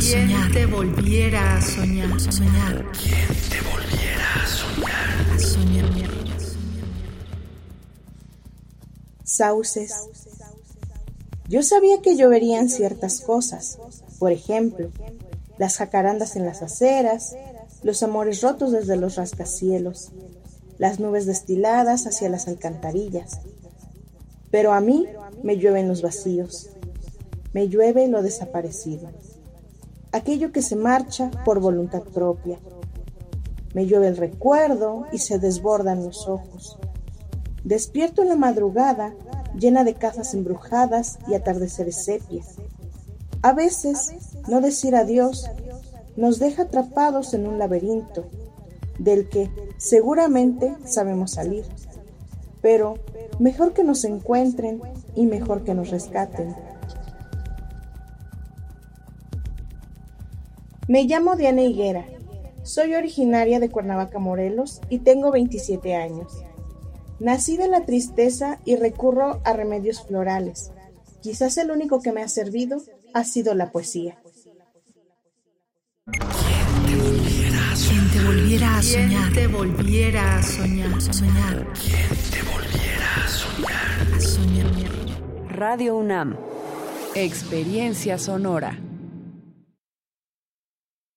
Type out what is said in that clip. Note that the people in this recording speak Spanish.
a soñar? te volviera a soñar? Soñar. ¿Quién te volviera a soñar? A soñar. Sauces. Yo sabía que lloverían ciertas cosas, por ejemplo, las jacarandas en las aceras, los amores rotos desde los rascacielos, las nubes destiladas hacia las alcantarillas. Pero a mí me llueven los vacíos, me llueve lo desaparecido, aquello que se marcha por voluntad propia. Me llueve el recuerdo y se desbordan los ojos. Despierto en la madrugada llena de casas embrujadas y atardeceres sepias. A veces, no decir adiós nos deja atrapados en un laberinto del que seguramente sabemos salir, pero mejor que nos encuentren y mejor que nos rescaten. Me llamo Diana Higuera, soy originaria de Cuernavaca, Morelos y tengo 27 años. Nací de la tristeza y recurro a remedios florales. Quizás el único que me ha servido ha sido la poesía. ¿Quién te volviera a soñar? te volviera a soñar? ¿Quién te volviera a soñar? A soñar. Radio UNAM. Experiencia sonora.